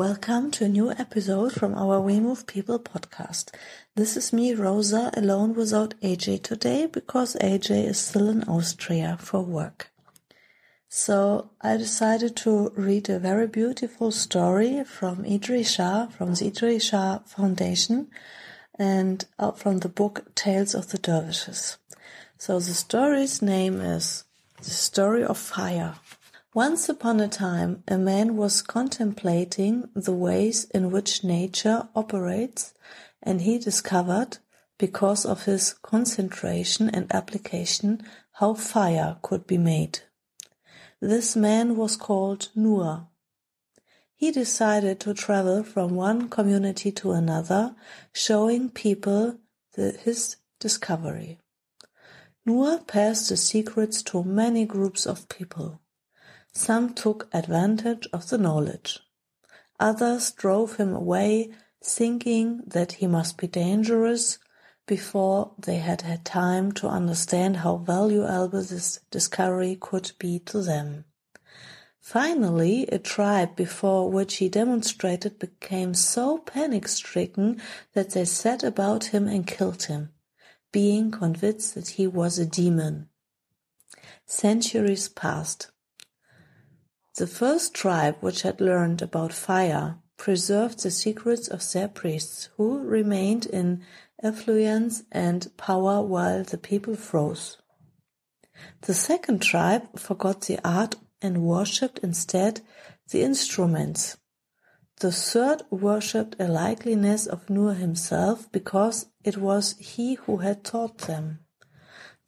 Welcome to a new episode from our We Move People podcast. This is me, Rosa, alone without AJ today because AJ is still in Austria for work. So I decided to read a very beautiful story from Idries Shah, from the Idries Shah Foundation, and uh, from the book Tales of the Dervishes. So the story's name is The Story of Fire. Once upon a time, a man was contemplating the ways in which nature operates, and he discovered, because of his concentration and application, how fire could be made. This man was called Nur. He decided to travel from one community to another, showing people the, his discovery. Nur passed the secrets to many groups of people. Some took advantage of the knowledge. Others drove him away, thinking that he must be dangerous, before they had had time to understand how valuable this discovery could be to them. Finally, a tribe before which he demonstrated became so panic stricken that they set about him and killed him, being convinced that he was a demon. Centuries passed. The first tribe which had learned about fire preserved the secrets of their priests, who remained in affluence and power while the people froze. The second tribe forgot the art and worshipped instead the instruments. The third worshipped a likeness of Nur himself because it was he who had taught them.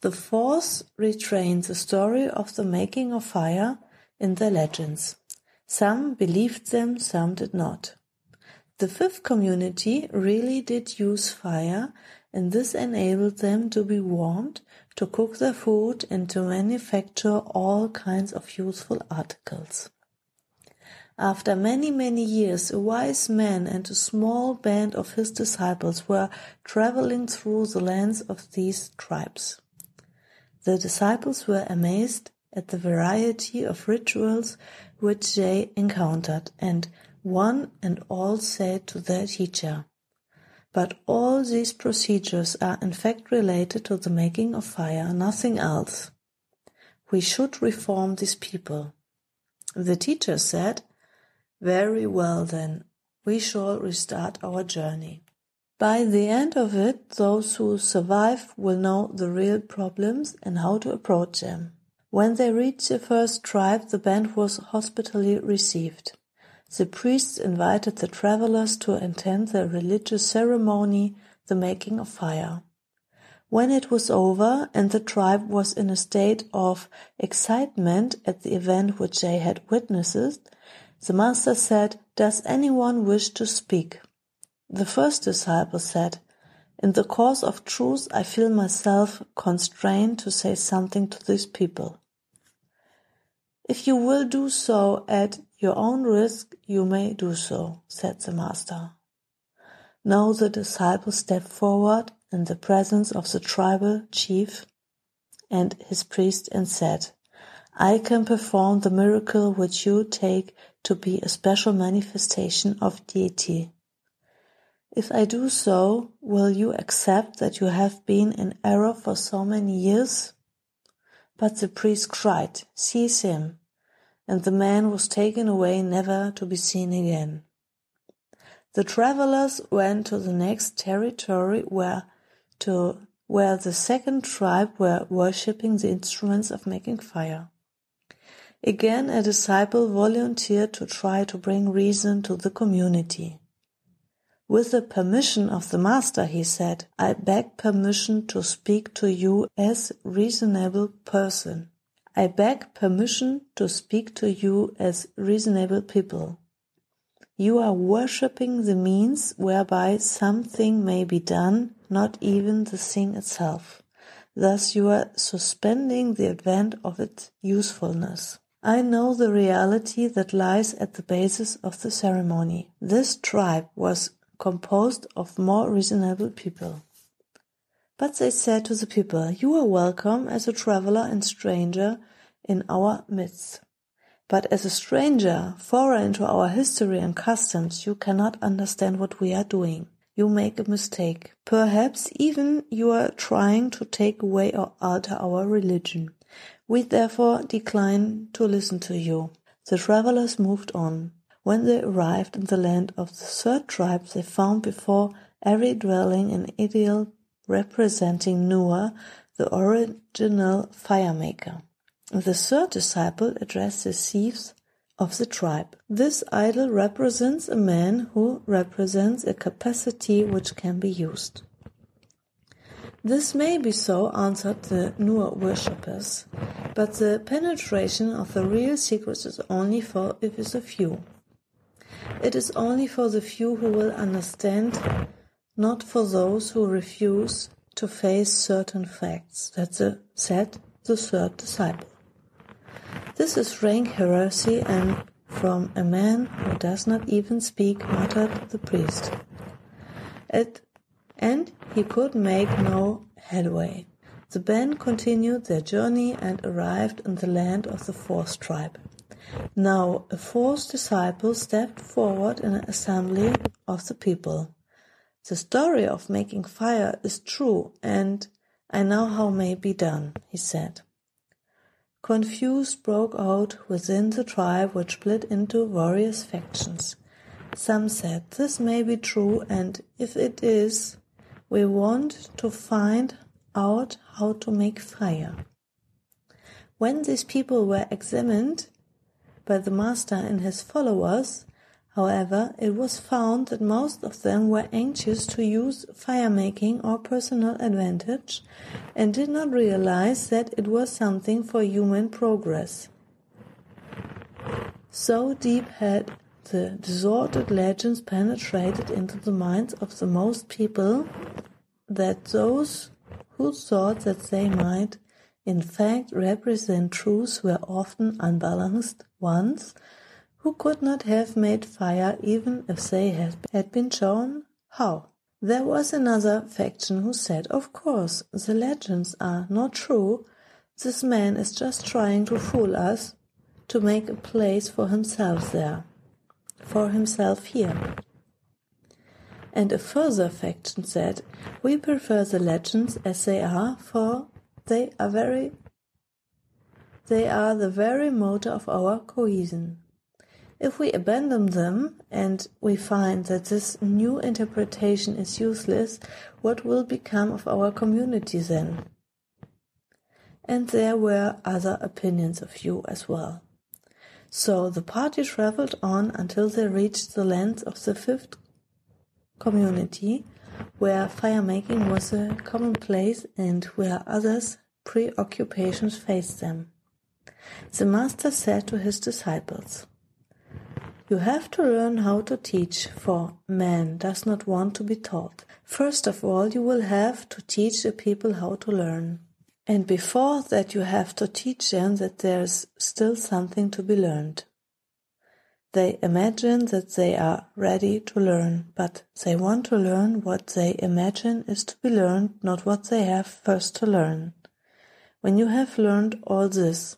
The fourth retrained the story of the making of fire in their legends. Some believed them, some did not. The fifth community really did use fire, and this enabled them to be warmed, to cook their food, and to manufacture all kinds of useful articles. After many, many years, a wise man and a small band of his disciples were traveling through the lands of these tribes. The disciples were amazed at the variety of rituals which they encountered, and one and all said to their teacher, But all these procedures are in fact related to the making of fire, nothing else. We should reform these people. The teacher said, Very well then, we shall restart our journey. By the end of it, those who survive will know the real problems and how to approach them. When they reached the first tribe, the band was hospitably received. The priests invited the travelers to attend the religious ceremony, the making of fire. When it was over and the tribe was in a state of excitement at the event which they had witnessed, the master said, Does anyone wish to speak? The first disciple said, In the course of truth, I feel myself constrained to say something to these people. If you will do so at your own risk, you may do so, said the master. Now the disciple stepped forward in the presence of the tribal chief and his priest and said, I can perform the miracle which you take to be a special manifestation of deity. If I do so, will you accept that you have been in error for so many years? But the priest cried, Seize him! And the man was taken away never to be seen again. The travelers went to the next territory where to where the second tribe were worshipping the instruments of making fire. Again a disciple volunteered to try to bring reason to the community. With the permission of the master, he said, I beg permission to speak to you as reasonable person. I beg permission to speak to you as reasonable people. You are worshipping the means whereby something may be done, not even the thing itself. Thus you are suspending the advent of its usefulness. I know the reality that lies at the basis of the ceremony. This tribe was composed of more reasonable people. But they said to the people, You are welcome as a traveler and stranger in our midst. But as a stranger, foreign to our history and customs, you cannot understand what we are doing. You make a mistake. Perhaps even you are trying to take away or alter our religion. We therefore decline to listen to you. The travelers moved on. When they arrived in the land of the third tribe, they found before every dwelling an ideal representing Nur, the original fire maker. The third disciple addressed the thieves of the tribe. This idol represents a man who represents a capacity which can be used. This may be so, answered the Nur worshippers, but the penetration of the real secret is only for if is a few. It is only for the few who will understand, not for those who refuse to face certain facts. That said the third disciple. This is rank heresy and from a man who does not even speak, muttered the priest. It, and he could make no headway. The band continued their journey and arrived in the land of the fourth tribe. Now a fourth disciple stepped forward in an assembly of the people. The story of making fire is true, and I know how may be done, he said. Confusion broke out within the tribe, which split into various factions. Some said, This may be true, and if it is, we want to find out how to make fire. When these people were examined by the master and his followers, However, it was found that most of them were anxious to use fire making or personal advantage and did not realize that it was something for human progress. So deep had the distorted legends penetrated into the minds of the most people that those who thought that they might in fact represent truths were often unbalanced ones who could not have made fire even if they had been shown how. There was another faction who said, Of course, the legends are not true. This man is just trying to fool us to make a place for himself there, for himself here. And a further faction said, We prefer the legends as they are, for they are very they are the very motor of our cohesion. If we abandon them and we find that this new interpretation is useless, what will become of our community then? And there were other opinions of you as well. So the party traveled on until they reached the lands of the fifth community, where fire making was a commonplace and where others' preoccupations faced them. The master said to his disciples, you have to learn how to teach, for man does not want to be taught. First of all, you will have to teach the people how to learn. And before that, you have to teach them that there's still something to be learned. They imagine that they are ready to learn, but they want to learn what they imagine is to be learned, not what they have first to learn. When you have learned all this,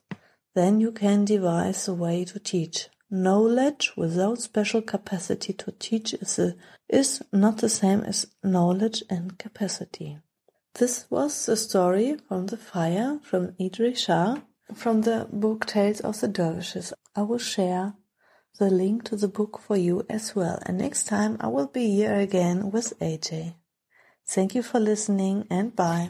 then you can devise a way to teach. Knowledge without special capacity to teach is, a, is not the same as knowledge and capacity. This was the story from the fire from Idries Shah from the book Tales of the Dervishes. I will share the link to the book for you as well. And next time I will be here again with AJ. Thank you for listening and bye.